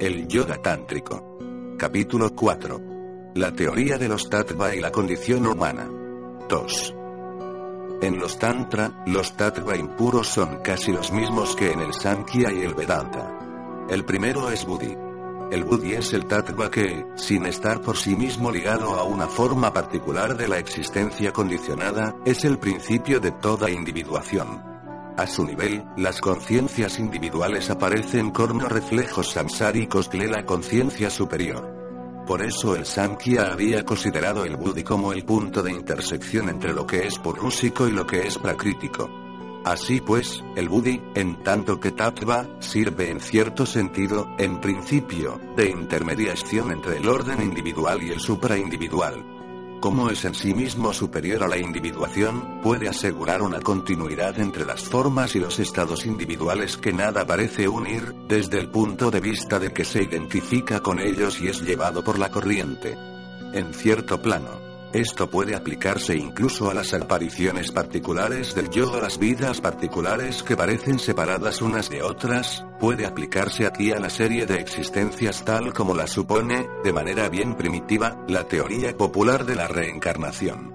El yoga tántrico. Capítulo 4. La teoría de los tattva y la condición humana. 2. En los tantra, los tattva impuros son casi los mismos que en el Sankhya y el Vedanta. El primero es Buddhi. El Buddhi es el tattva que, sin estar por sí mismo ligado a una forma particular de la existencia condicionada, es el principio de toda individuación. A su nivel, las conciencias individuales aparecen como reflejos samsáricos de la conciencia superior. Por eso el Samkhya había considerado el Buddhi como el punto de intersección entre lo que es purúsico y lo que es pracrítico. Así pues, el Buddhi, en tanto que Tattva, sirve en cierto sentido, en principio, de intermediación entre el orden individual y el supraindividual como es en sí mismo superior a la individuación, puede asegurar una continuidad entre las formas y los estados individuales que nada parece unir, desde el punto de vista de que se identifica con ellos y es llevado por la corriente. En cierto plano, esto puede aplicarse incluso a las apariciones particulares del yo a las vidas particulares que parecen separadas unas de otras, puede aplicarse aquí a la serie de existencias tal como la supone, de manera bien primitiva, la teoría popular de la reencarnación.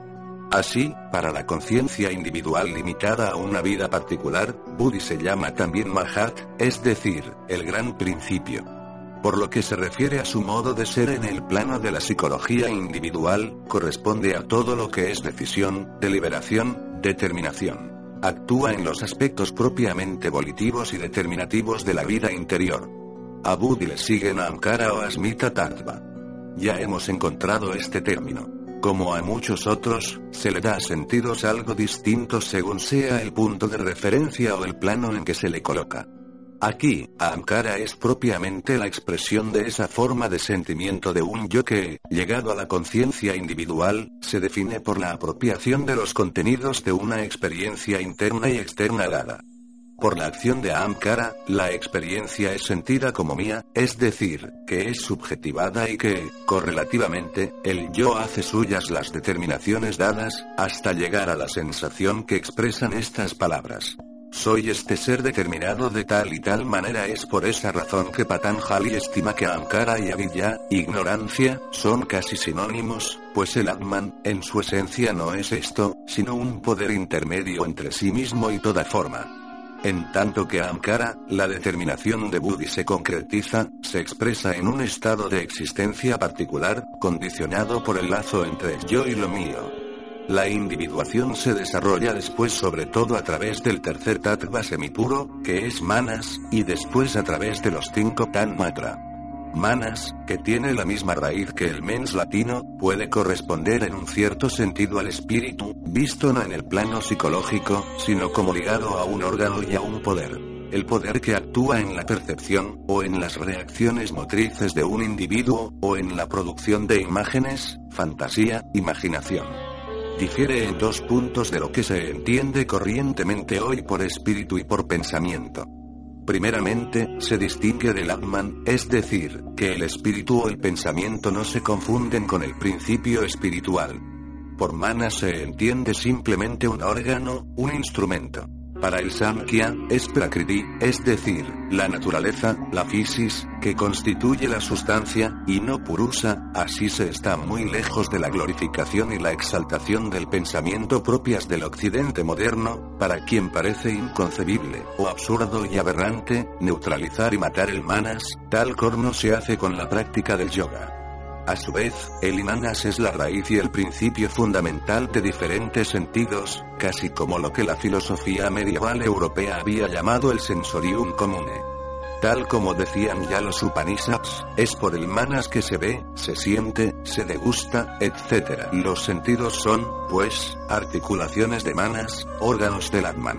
Así, para la conciencia individual limitada a una vida particular, Buddhi se llama también Mahat, es decir, el gran principio. Por lo que se refiere a su modo de ser en el plano de la psicología individual, corresponde a todo lo que es decisión, deliberación, determinación. Actúa en los aspectos propiamente volitivos y determinativos de la vida interior. A Buddhi le siguen a Ankara o Asmita Tattva. Ya hemos encontrado este término. Como a muchos otros, se le da sentidos algo distintos según sea el punto de referencia o el plano en que se le coloca. Aquí, Ankara es propiamente la expresión de esa forma de sentimiento de un yo que, llegado a la conciencia individual, se define por la apropiación de los contenidos de una experiencia interna y externa dada. Por la acción de Ankara, la experiencia es sentida como mía, es decir, que es subjetivada y que, correlativamente, el yo hace suyas las determinaciones dadas, hasta llegar a la sensación que expresan estas palabras. Soy este ser determinado de tal y tal manera es por esa razón que Patanjali estima que Ankara y Avidya, ignorancia, son casi sinónimos, pues el Atman, en su esencia no es esto, sino un poder intermedio entre sí mismo y toda forma. En tanto que Ankara, la determinación de Buddhi se concretiza, se expresa en un estado de existencia particular, condicionado por el lazo entre yo y lo mío. La individuación se desarrolla después sobre todo a través del tercer tattva semipuro, que es manas, y después a través de los cinco tanmatra. Manas, que tiene la misma raíz que el mens latino, puede corresponder en un cierto sentido al espíritu, visto no en el plano psicológico, sino como ligado a un órgano y a un poder. El poder que actúa en la percepción, o en las reacciones motrices de un individuo, o en la producción de imágenes, fantasía, imaginación difiere en dos puntos de lo que se entiende corrientemente hoy por espíritu y por pensamiento. Primeramente, se distingue del Atman, es decir, que el espíritu o el pensamiento no se confunden con el principio espiritual. Por mana se entiende simplemente un órgano, un instrumento. Para el Samkhya, es Prakriti, es decir, la naturaleza, la fisis, que constituye la sustancia, y no Purusa, así se está muy lejos de la glorificación y la exaltación del pensamiento propias del occidente moderno, para quien parece inconcebible, o absurdo y aberrante, neutralizar y matar el manas, tal como se hace con la práctica del yoga. A su vez, el imanas es la raíz y el principio fundamental de diferentes sentidos, casi como lo que la filosofía medieval europea había llamado el sensorium comune. Tal como decían ya los Upanishads, es por el manas que se ve, se siente, se degusta, etc. Los sentidos son, pues, articulaciones de manas, órganos del Atman.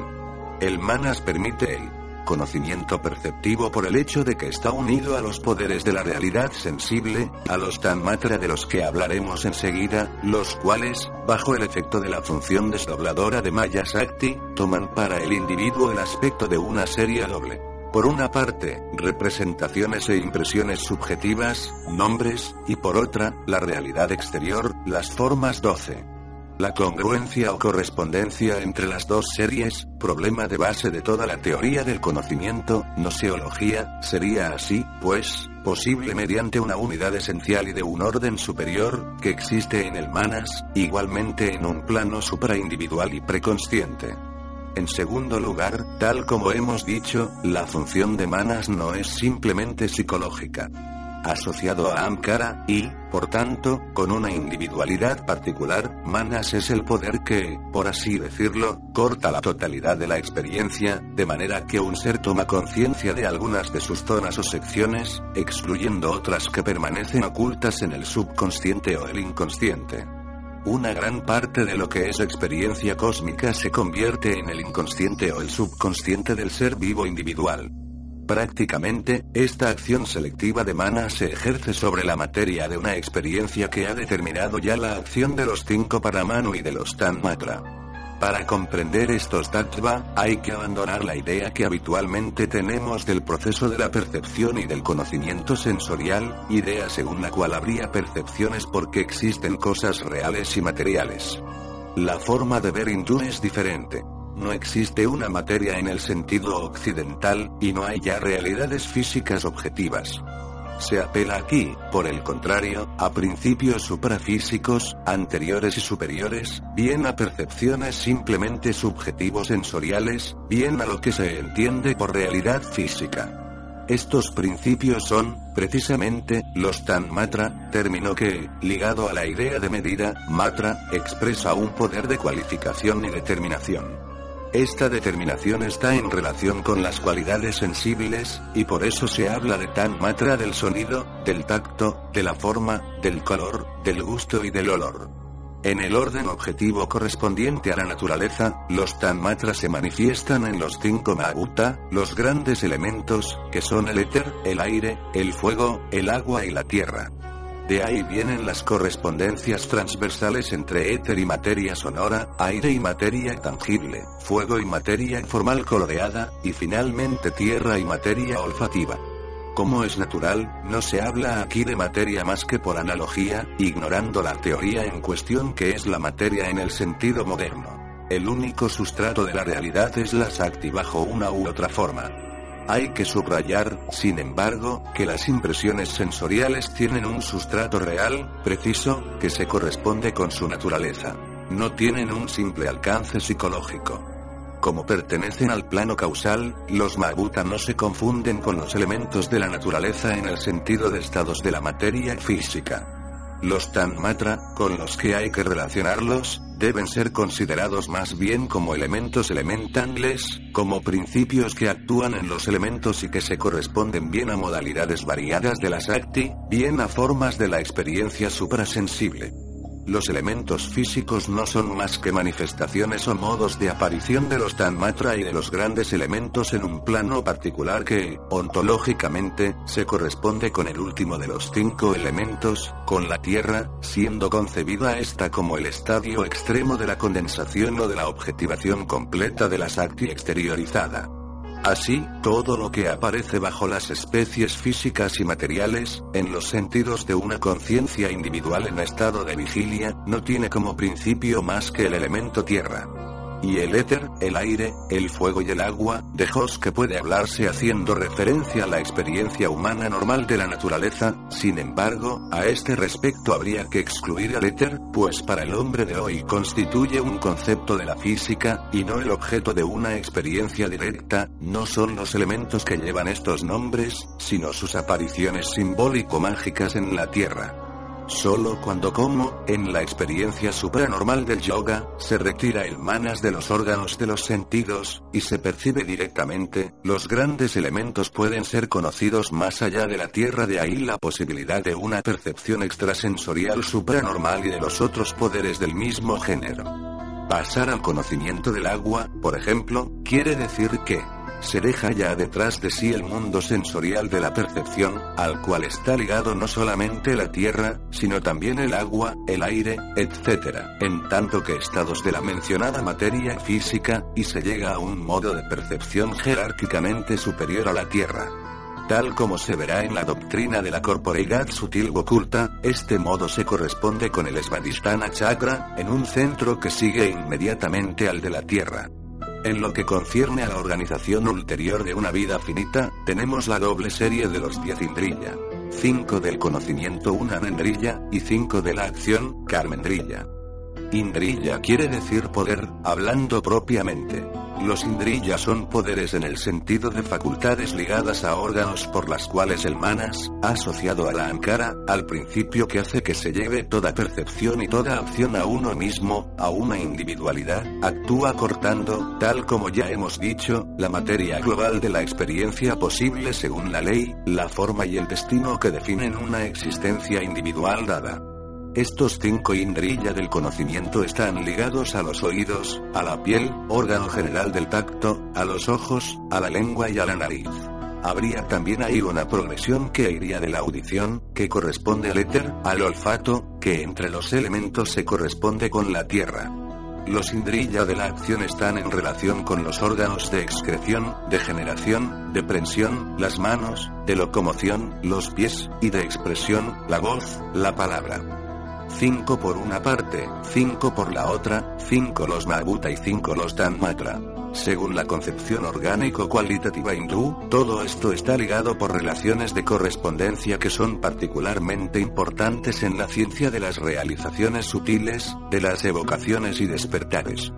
El manas permite el conocimiento perceptivo por el hecho de que está unido a los poderes de la realidad sensible, a los tanmatra de los que hablaremos enseguida, los cuales, bajo el efecto de la función desdobladora de Maya Sakti, toman para el individuo el aspecto de una serie doble. Por una parte, representaciones e impresiones subjetivas, nombres, y por otra, la realidad exterior, las formas 12. La congruencia o correspondencia entre las dos series, problema de base de toda la teoría del conocimiento, noseología, sería así, pues, posible mediante una unidad esencial y de un orden superior, que existe en el manas, igualmente en un plano supraindividual y preconsciente. En segundo lugar, tal como hemos dicho, la función de manas no es simplemente psicológica asociado a Amkara, y, por tanto, con una individualidad particular, Manas es el poder que, por así decirlo, corta la totalidad de la experiencia, de manera que un ser toma conciencia de algunas de sus zonas o secciones, excluyendo otras que permanecen ocultas en el subconsciente o el inconsciente. Una gran parte de lo que es experiencia cósmica se convierte en el inconsciente o el subconsciente del ser vivo individual. Prácticamente, esta acción selectiva de mana se ejerce sobre la materia de una experiencia que ha determinado ya la acción de los cinco Paramanu y de los Tanmatra. Para comprender estos tattva, hay que abandonar la idea que habitualmente tenemos del proceso de la percepción y del conocimiento sensorial, idea según la cual habría percepciones porque existen cosas reales y materiales. La forma de ver hindú es diferente. No existe una materia en el sentido occidental, y no hay ya realidades físicas objetivas. Se apela aquí, por el contrario, a principios suprafísicos, anteriores y superiores, bien a percepciones simplemente subjetivos sensoriales, bien a lo que se entiende por realidad física. Estos principios son, precisamente, los Tan Matra, término que, ligado a la idea de medida, Matra, expresa un poder de cualificación y determinación. Esta determinación está en relación con las cualidades sensibles, y por eso se habla de tan matra del sonido, del tacto, de la forma, del color, del gusto y del olor. En el orden objetivo correspondiente a la naturaleza, los tan matras se manifiestan en los cinco maguta, los grandes elementos, que son el éter, el aire, el fuego, el agua y la tierra. De ahí vienen las correspondencias transversales entre éter y materia sonora, aire y materia tangible, fuego y materia formal coloreada, y finalmente tierra y materia olfativa. Como es natural, no se habla aquí de materia más que por analogía, ignorando la teoría en cuestión que es la materia en el sentido moderno. El único sustrato de la realidad es la Sakti bajo una u otra forma. Hay que subrayar, sin embargo, que las impresiones sensoriales tienen un sustrato real, preciso, que se corresponde con su naturaleza. No tienen un simple alcance psicológico. Como pertenecen al plano causal, los Mabuta no se confunden con los elementos de la naturaleza en el sentido de estados de la materia física. Los Tanmatra, con los que hay que relacionarlos, deben ser considerados más bien como elementos elementales, como principios que actúan en los elementos y que se corresponden bien a modalidades variadas de la Sakti, bien a formas de la experiencia suprasensible. Los elementos físicos no son más que manifestaciones o modos de aparición de los Tanmatra y de los grandes elementos en un plano particular que, ontológicamente, se corresponde con el último de los cinco elementos, con la Tierra, siendo concebida esta como el estadio extremo de la condensación o de la objetivación completa de la Sakti exteriorizada. Así, todo lo que aparece bajo las especies físicas y materiales, en los sentidos de una conciencia individual en estado de vigilia, no tiene como principio más que el elemento tierra y el éter, el aire, el fuego y el agua, de que puede hablarse haciendo referencia a la experiencia humana normal de la naturaleza, sin embargo, a este respecto habría que excluir al éter, pues para el hombre de hoy constituye un concepto de la física, y no el objeto de una experiencia directa, no son los elementos que llevan estos nombres, sino sus apariciones simbólico-mágicas en la Tierra. Solo cuando como, en la experiencia supranormal del yoga, se retira el manas de los órganos de los sentidos, y se percibe directamente, los grandes elementos pueden ser conocidos más allá de la tierra de ahí la posibilidad de una percepción extrasensorial supranormal y de los otros poderes del mismo género. Pasar al conocimiento del agua, por ejemplo, quiere decir que, se deja ya detrás de sí el mundo sensorial de la percepción, al cual está ligado no solamente la tierra, sino también el agua, el aire, etc., en tanto que estados de la mencionada materia física, y se llega a un modo de percepción jerárquicamente superior a la tierra. Tal como se verá en la doctrina de la corporeidad sutil oculta, este modo se corresponde con el Svadhisthana chakra, en un centro que sigue inmediatamente al de la Tierra. En lo que concierne a la organización ulterior de una vida finita, tenemos la doble serie de los diez indrilla. 5 del conocimiento una mendrilla, y 5 de la acción, carmendrilla. Indrilla quiere decir poder, hablando propiamente. Los indrilla son poderes en el sentido de facultades ligadas a órganos por las cuales el manas, asociado a la ankara, al principio que hace que se lleve toda percepción y toda acción a uno mismo, a una individualidad, actúa cortando, tal como ya hemos dicho, la materia global de la experiencia posible según la ley, la forma y el destino que definen una existencia individual dada. Estos cinco indrilla del conocimiento están ligados a los oídos, a la piel, órgano general del tacto, a los ojos, a la lengua y a la nariz. Habría también ahí una progresión que iría de la audición, que corresponde al éter, al olfato, que entre los elementos se corresponde con la tierra. Los indrilla de la acción están en relación con los órganos de excreción, de generación, de prensión, las manos, de locomoción, los pies, y de expresión, la voz, la palabra. 5 por una parte, 5 por la otra, 5 los Mahabhuta y 5 los Tanmatra. Según la concepción orgánico-cualitativa hindú, todo esto está ligado por relaciones de correspondencia que son particularmente importantes en la ciencia de las realizaciones sutiles, de las evocaciones y despertares.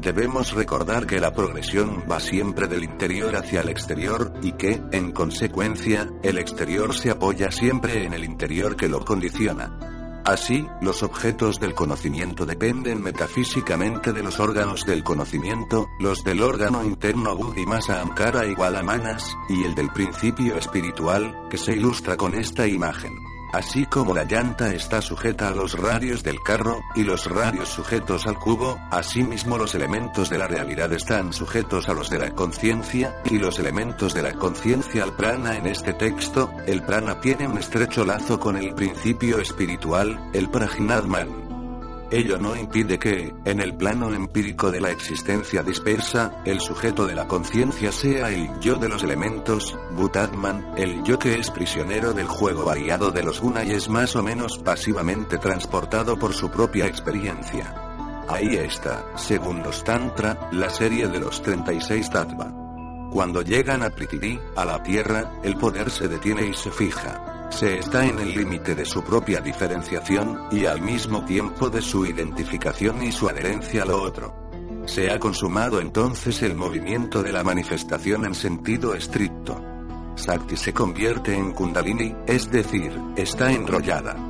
Debemos recordar que la progresión va siempre del interior hacia el exterior, y que, en consecuencia, el exterior se apoya siempre en el interior que lo condiciona. Así, los objetos del conocimiento dependen metafísicamente de los órganos del conocimiento, los del órgano interno Buddhi Masa Amkara igual a Manas, y el del principio espiritual, que se ilustra con esta imagen. Así como la llanta está sujeta a los radios del carro, y los radios sujetos al cubo, asimismo los elementos de la realidad están sujetos a los de la conciencia, y los elementos de la conciencia al prana en este texto, el prana tiene un estrecho lazo con el principio espiritual, el prajnadman. Ello no impide que, en el plano empírico de la existencia dispersa, el sujeto de la conciencia sea el yo de los elementos, Butatman, el yo que es prisionero del juego variado de los guna y es más o menos pasivamente transportado por su propia experiencia. Ahí está, según los Tantra, la serie de los 36 Tattva. Cuando llegan a Pritidi, a la tierra, el poder se detiene y se fija. Se está en el límite de su propia diferenciación, y al mismo tiempo de su identificación y su adherencia a lo otro. Se ha consumado entonces el movimiento de la manifestación en sentido estricto. Sakti se convierte en Kundalini, es decir, está enrollada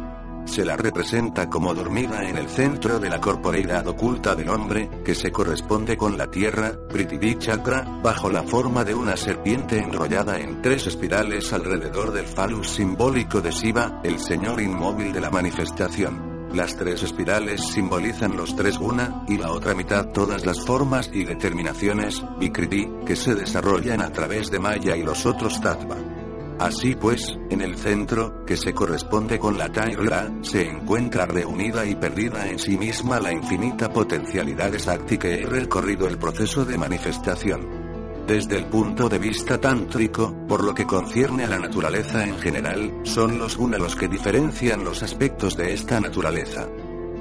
se la representa como dormida en el centro de la corporeidad oculta del hombre, que se corresponde con la tierra, Prithvi Chakra, bajo la forma de una serpiente enrollada en tres espirales alrededor del falus simbólico de Shiva, el señor inmóvil de la manifestación. Las tres espirales simbolizan los tres guna, y la otra mitad todas las formas y determinaciones, Vikriti, que se desarrollan a través de Maya y los otros Tattva. Así pues, en el centro, que se corresponde con la Tierra, se encuentra reunida y perdida en sí misma la infinita potencialidad exacta que ha recorrido el proceso de manifestación. Desde el punto de vista tántrico, por lo que concierne a la naturaleza en general, son los guna los que diferencian los aspectos de esta naturaleza.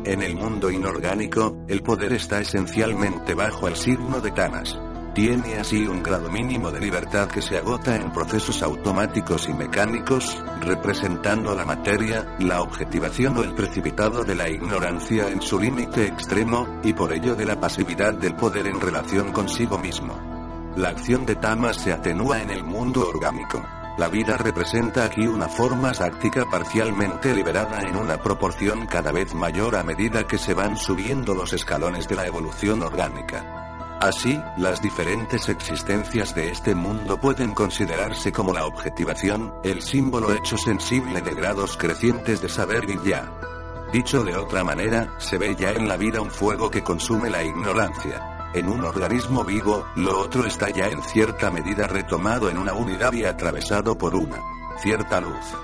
En el mundo inorgánico, el poder está esencialmente bajo el signo de Tanas. Tiene así un grado mínimo de libertad que se agota en procesos automáticos y mecánicos, representando la materia, la objetivación o el precipitado de la ignorancia en su límite extremo, y por ello de la pasividad del poder en relación consigo mismo. La acción de Tamas se atenúa en el mundo orgánico. La vida representa aquí una forma sáctica parcialmente liberada en una proporción cada vez mayor a medida que se van subiendo los escalones de la evolución orgánica. Así, las diferentes existencias de este mundo pueden considerarse como la objetivación, el símbolo hecho sensible de grados crecientes de saber y ya. Dicho de otra manera, se ve ya en la vida un fuego que consume la ignorancia. En un organismo vivo, lo otro está ya en cierta medida retomado en una unidad y atravesado por una cierta luz.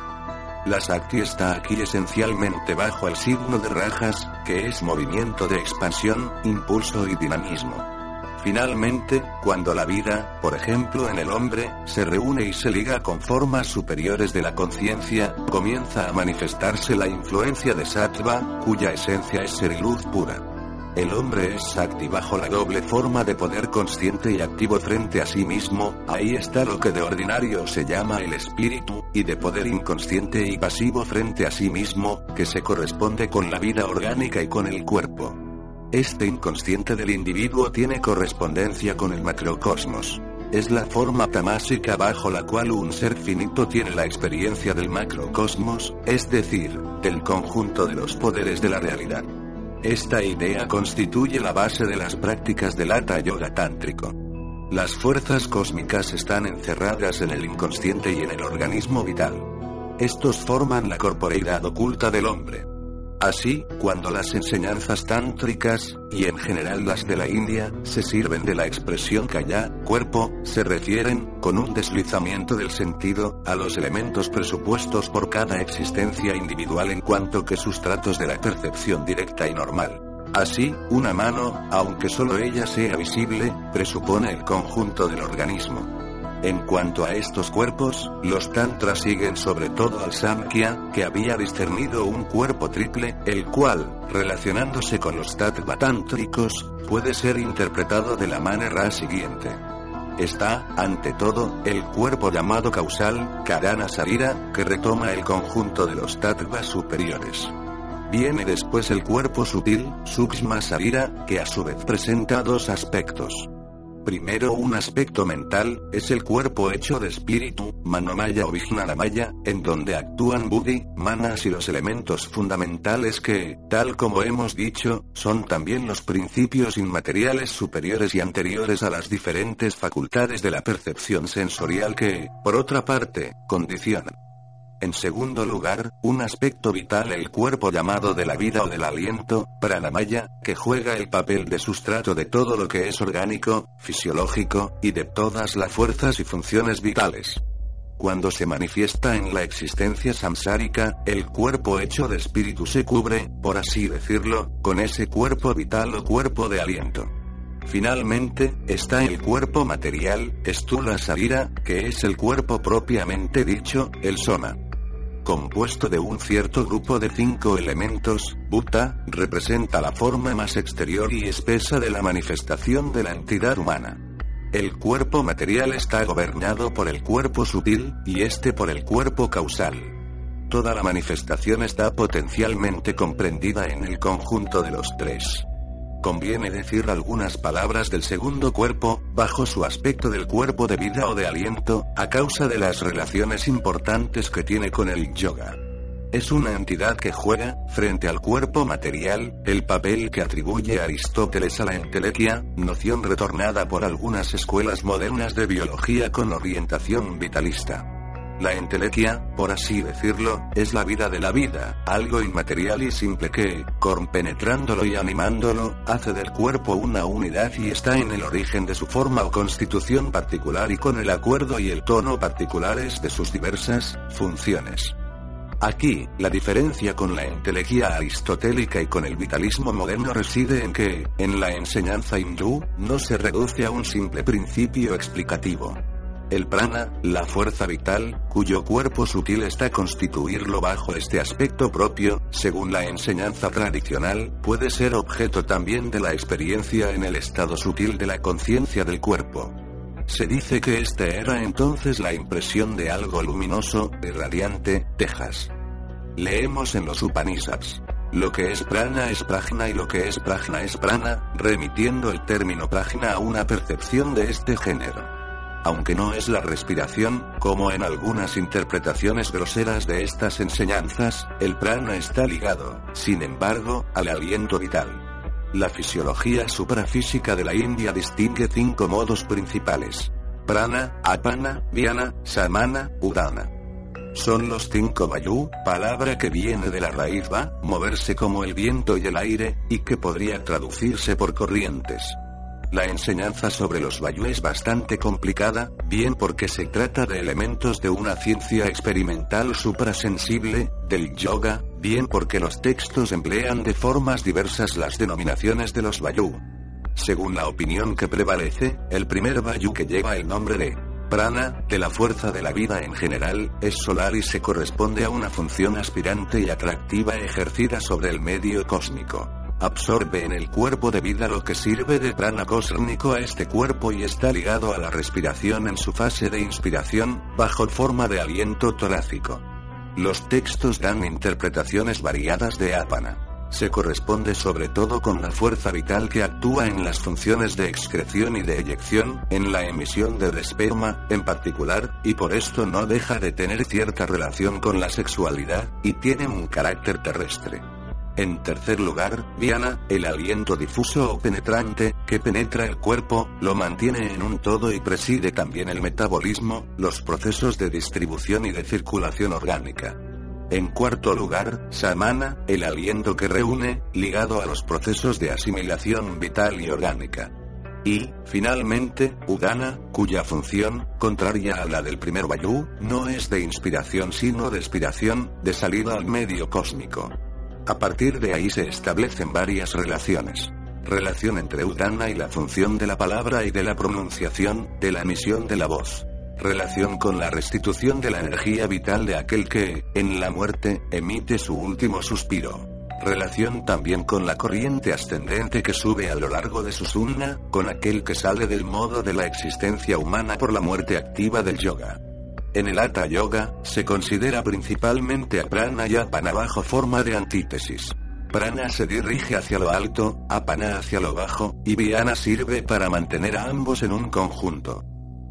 La Sakti está aquí esencialmente bajo el signo de Rajas, que es movimiento de expansión, impulso y dinamismo. Finalmente, cuando la vida, por ejemplo en el hombre, se reúne y se liga con formas superiores de la conciencia, comienza a manifestarse la influencia de sattva, cuya esencia es ser luz pura. El hombre es Sakti bajo la doble forma de poder consciente y activo frente a sí mismo, ahí está lo que de ordinario se llama el espíritu, y de poder inconsciente y pasivo frente a sí mismo, que se corresponde con la vida orgánica y con el cuerpo. Este inconsciente del individuo tiene correspondencia con el macrocosmos. Es la forma tamásica bajo la cual un ser finito tiene la experiencia del macrocosmos, es decir, del conjunto de los poderes de la realidad. Esta idea constituye la base de las prácticas del Hatha Yoga tántrico. Las fuerzas cósmicas están encerradas en el inconsciente y en el organismo vital. Estos forman la corporeidad oculta del hombre. Así, cuando las enseñanzas tántricas, y en general las de la India, se sirven de la expresión kaya, cuerpo, se refieren, con un deslizamiento del sentido, a los elementos presupuestos por cada existencia individual en cuanto que sustratos de la percepción directa y normal. Así, una mano, aunque solo ella sea visible, presupone el conjunto del organismo. En cuanto a estos cuerpos, los tantras siguen sobre todo al Samkhya, que había discernido un cuerpo triple, el cual, relacionándose con los tattva tántricos, puede ser interpretado de la manera siguiente. Está, ante todo, el cuerpo llamado causal, Karana Sarira, que retoma el conjunto de los tattvas superiores. Viene después el cuerpo sutil, Sukshma Sarira, que a su vez presenta dos aspectos. Primero un aspecto mental, es el cuerpo hecho de espíritu, manomaya o maya, en donde actúan buddhi, manas y los elementos fundamentales que, tal como hemos dicho, son también los principios inmateriales superiores y anteriores a las diferentes facultades de la percepción sensorial que, por otra parte, condicionan en segundo lugar, un aspecto vital el cuerpo llamado de la vida o del aliento, pranamaya, que juega el papel de sustrato de todo lo que es orgánico, fisiológico, y de todas las fuerzas y funciones vitales. Cuando se manifiesta en la existencia samsárica, el cuerpo hecho de espíritu se cubre, por así decirlo, con ese cuerpo vital o cuerpo de aliento. Finalmente, está el cuerpo material, Stula Sarira, que es el cuerpo propiamente dicho, el soma compuesto de un cierto grupo de cinco elementos, Buddha, representa la forma más exterior y espesa de la manifestación de la entidad humana. El cuerpo material está gobernado por el cuerpo sutil, y este por el cuerpo causal. Toda la manifestación está potencialmente comprendida en el conjunto de los tres conviene decir algunas palabras del segundo cuerpo, bajo su aspecto del cuerpo de vida o de aliento, a causa de las relaciones importantes que tiene con el yoga. Es una entidad que juega, frente al cuerpo material, el papel que atribuye Aristóteles a la entelequia, noción retornada por algunas escuelas modernas de biología con orientación vitalista. La entelequia, por así decirlo, es la vida de la vida, algo inmaterial y simple que, compenetrándolo y animándolo, hace del cuerpo una unidad y está en el origen de su forma o constitución particular y con el acuerdo y el tono particulares de sus diversas funciones. Aquí, la diferencia con la entelequia aristotélica y con el vitalismo moderno reside en que, en la enseñanza hindú, no se reduce a un simple principio explicativo. El prana, la fuerza vital, cuyo cuerpo sutil está constituirlo bajo este aspecto propio, según la enseñanza tradicional, puede ser objeto también de la experiencia en el estado sutil de la conciencia del cuerpo. Se dice que esta era entonces la impresión de algo luminoso, radiante, Texas. Leemos en los Upanishads. Lo que es prana es prajna y lo que es prajna es prana, remitiendo el término prajna a una percepción de este género aunque no es la respiración, como en algunas interpretaciones groseras de estas enseñanzas, el prana está ligado, sin embargo, al aliento vital. La fisiología suprafísica de la India distingue cinco modos principales. Prana, apana, viana, samana, udana. Son los cinco vayu, palabra que viene de la raíz va, moverse como el viento y el aire, y que podría traducirse por corrientes. La enseñanza sobre los Vayu es bastante complicada, bien porque se trata de elementos de una ciencia experimental suprasensible, del yoga, bien porque los textos emplean de formas diversas las denominaciones de los Vayu. según la opinión que prevalece, el primer Vayu que lleva el nombre de prana, de la fuerza de la vida en general, es solar y se corresponde a una función aspirante y atractiva ejercida sobre el medio cósmico absorbe en el cuerpo de vida lo que sirve de prana cósmico a este cuerpo y está ligado a la respiración en su fase de inspiración, bajo forma de aliento torácico. Los textos dan interpretaciones variadas de apana se corresponde sobre todo con la fuerza vital que actúa en las funciones de excreción y de eyección, en la emisión de esperma, en particular, y por esto no deja de tener cierta relación con la sexualidad, y tiene un carácter terrestre. En tercer lugar, Viana, el aliento difuso o penetrante, que penetra el cuerpo, lo mantiene en un todo y preside también el metabolismo, los procesos de distribución y de circulación orgánica. En cuarto lugar, Samana, el aliento que reúne, ligado a los procesos de asimilación vital y orgánica. Y, finalmente, Udana, cuya función, contraria a la del primer Vayu, no es de inspiración sino de expiración, de salida al medio cósmico. A partir de ahí se establecen varias relaciones. Relación entre Udana y la función de la palabra y de la pronunciación, de la emisión de la voz. Relación con la restitución de la energía vital de aquel que, en la muerte, emite su último suspiro. Relación también con la corriente ascendente que sube a lo largo de su sunna, con aquel que sale del modo de la existencia humana por la muerte activa del yoga. En el Hatha Yoga, se considera principalmente a prana y apana bajo forma de antítesis. Prana se dirige hacia lo alto, apana hacia lo bajo, y viana sirve para mantener a ambos en un conjunto.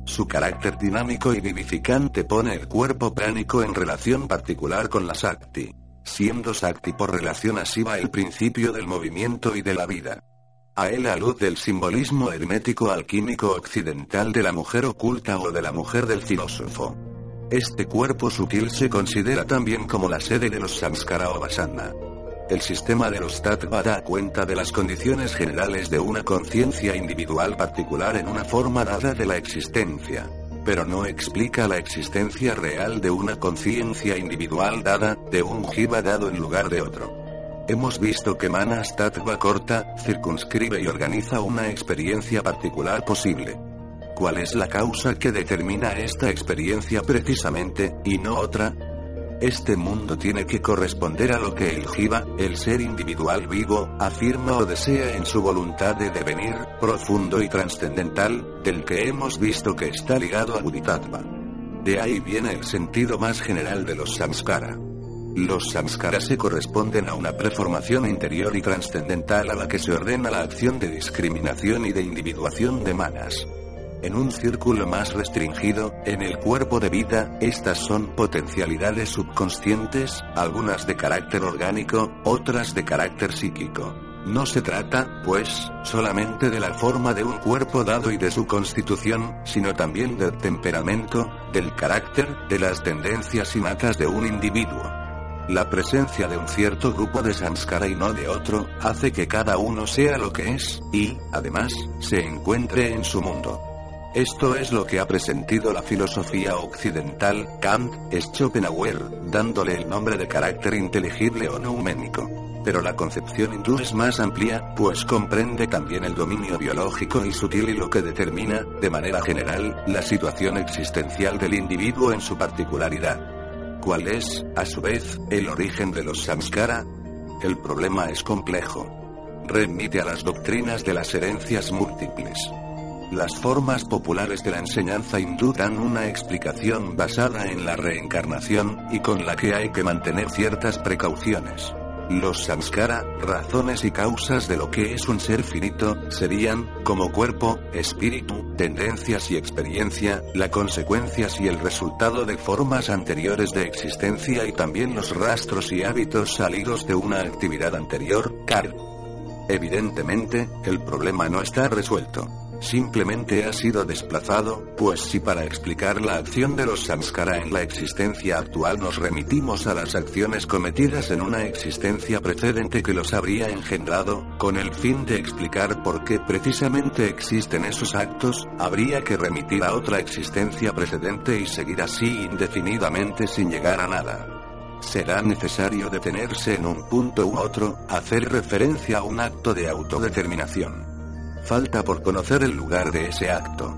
Su carácter dinámico y vivificante pone el cuerpo pránico en relación particular con la Sakti, siendo Sakti por relación asiva el principio del movimiento y de la vida. A él a luz del simbolismo hermético alquímico occidental de la mujer oculta o de la mujer del filósofo. Este cuerpo sutil se considera también como la sede de los samskara o vasana. El sistema de los tattva da cuenta de las condiciones generales de una conciencia individual particular en una forma dada de la existencia, pero no explica la existencia real de una conciencia individual dada, de un jiva dado en lugar de otro. Hemos visto que Manas Tattva corta, circunscribe y organiza una experiencia particular posible cuál es la causa que determina esta experiencia precisamente, y no otra. Este mundo tiene que corresponder a lo que el Jiva, el ser individual vivo, afirma o desea en su voluntad de devenir, profundo y trascendental, del que hemos visto que está ligado a Buddhitattva. De ahí viene el sentido más general de los samskara. Los samskaras se corresponden a una preformación interior y trascendental a la que se ordena la acción de discriminación y de individuación de manas. En un círculo más restringido, en el cuerpo de vida, estas son potencialidades subconscientes, algunas de carácter orgánico, otras de carácter psíquico. No se trata, pues, solamente de la forma de un cuerpo dado y de su constitución, sino también del temperamento, del carácter, de las tendencias y matas de un individuo. La presencia de un cierto grupo de samskara y no de otro, hace que cada uno sea lo que es, y, además, se encuentre en su mundo. Esto es lo que ha presentido la filosofía occidental, Kant, Schopenhauer, dándole el nombre de carácter inteligible o nouménico. Pero la concepción hindú es más amplia, pues comprende también el dominio biológico y sutil y lo que determina, de manera general, la situación existencial del individuo en su particularidad. ¿Cuál es, a su vez, el origen de los samskara? El problema es complejo. Remite a las doctrinas de las herencias múltiples. Las formas populares de la enseñanza hindú dan una explicación basada en la reencarnación, y con la que hay que mantener ciertas precauciones. Los samskara, razones y causas de lo que es un ser finito, serían, como cuerpo, espíritu, tendencias y experiencia, la consecuencias y el resultado de formas anteriores de existencia y también los rastros y hábitos salidos de una actividad anterior, kar. Evidentemente, el problema no está resuelto simplemente ha sido desplazado, pues si para explicar la acción de los samskara en la existencia actual nos remitimos a las acciones cometidas en una existencia precedente que los habría engendrado, con el fin de explicar por qué precisamente existen esos actos, habría que remitir a otra existencia precedente y seguir así indefinidamente sin llegar a nada será necesario detenerse en un punto u otro, hacer referencia a un acto de autodeterminación. Falta por conocer el lugar de ese acto.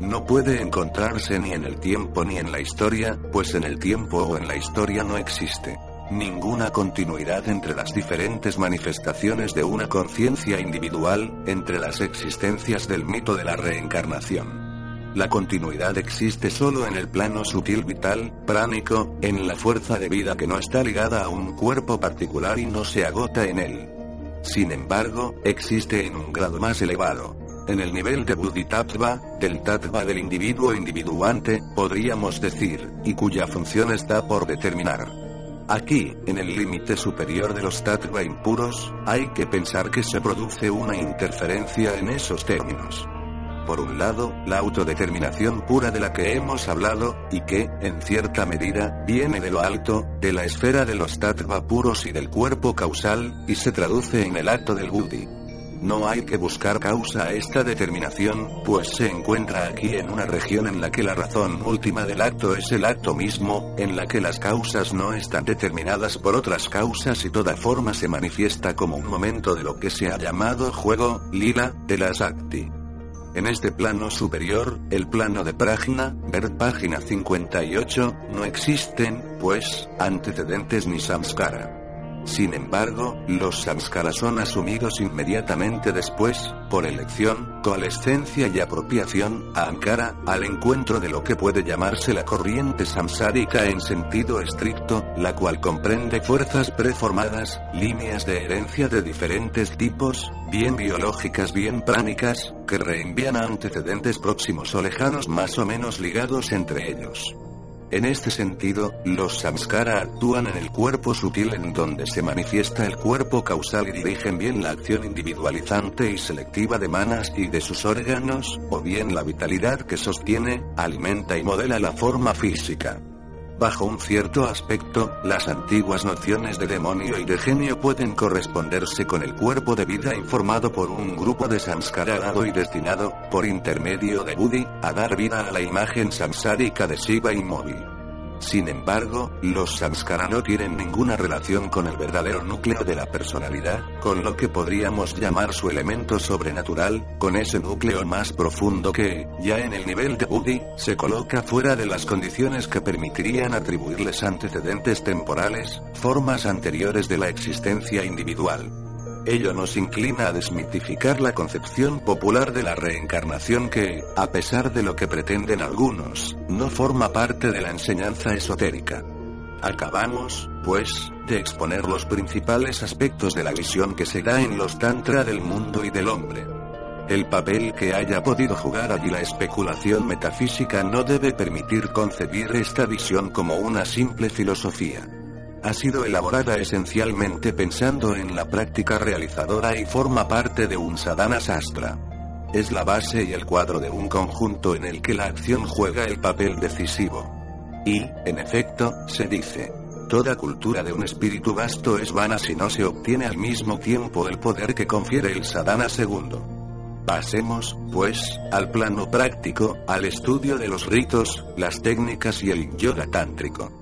No puede encontrarse ni en el tiempo ni en la historia, pues en el tiempo o en la historia no existe ninguna continuidad entre las diferentes manifestaciones de una conciencia individual, entre las existencias del mito de la reencarnación. La continuidad existe solo en el plano sutil vital, pránico, en la fuerza de vida que no está ligada a un cuerpo particular y no se agota en él. Sin embargo, existe en un grado más elevado. En el nivel de Bodhisattva, del Tattva del individuo individuante, podríamos decir, y cuya función está por determinar. Aquí, en el límite superior de los tattva impuros, hay que pensar que se produce una interferencia en esos términos. Por un lado, la autodeterminación pura de la que hemos hablado, y que, en cierta medida, viene de lo alto, de la esfera de los tattva puros y del cuerpo causal, y se traduce en el acto del buddhi. No hay que buscar causa a esta determinación, pues se encuentra aquí en una región en la que la razón última del acto es el acto mismo, en la que las causas no están determinadas por otras causas y toda forma se manifiesta como un momento de lo que se ha llamado juego, lila, de la Sakti. En este plano superior, el plano de Prajna, ver página 58, no existen, pues, antecedentes ni samskara. Sin embargo, los samskaras son asumidos inmediatamente después, por elección, coalescencia y apropiación, a Ankara, al encuentro de lo que puede llamarse la corriente samsárica en sentido estricto, la cual comprende fuerzas preformadas, líneas de herencia de diferentes tipos, bien biológicas bien pránicas, que reenvían a antecedentes próximos o lejanos más o menos ligados entre ellos. En este sentido, los samskara actúan en el cuerpo sutil en donde se manifiesta el cuerpo causal y dirigen bien la acción individualizante y selectiva de manas y de sus órganos, o bien la vitalidad que sostiene, alimenta y modela la forma física. Bajo un cierto aspecto, las antiguas nociones de demonio y de genio pueden corresponderse con el cuerpo de vida informado por un grupo de samskara y destinado, por intermedio de Buddhi, a dar vida a la imagen samsárica de Shiva inmóvil. Sin embargo, los samskara no tienen ninguna relación con el verdadero núcleo de la personalidad, con lo que podríamos llamar su elemento sobrenatural, con ese núcleo más profundo que, ya en el nivel de Buddhi, se coloca fuera de las condiciones que permitirían atribuirles antecedentes temporales, formas anteriores de la existencia individual. Ello nos inclina a desmitificar la concepción popular de la reencarnación que, a pesar de lo que pretenden algunos, no forma parte de la enseñanza esotérica. Acabamos, pues, de exponer los principales aspectos de la visión que se da en los tantra del mundo y del hombre. El papel que haya podido jugar allí la especulación metafísica no debe permitir concebir esta visión como una simple filosofía ha sido elaborada esencialmente pensando en la práctica realizadora y forma parte de un sadhana sastra. Es la base y el cuadro de un conjunto en el que la acción juega el papel decisivo. Y, en efecto, se dice, toda cultura de un espíritu vasto es vana si no se obtiene al mismo tiempo el poder que confiere el sadhana segundo. Pasemos, pues, al plano práctico, al estudio de los ritos, las técnicas y el yoga tántrico.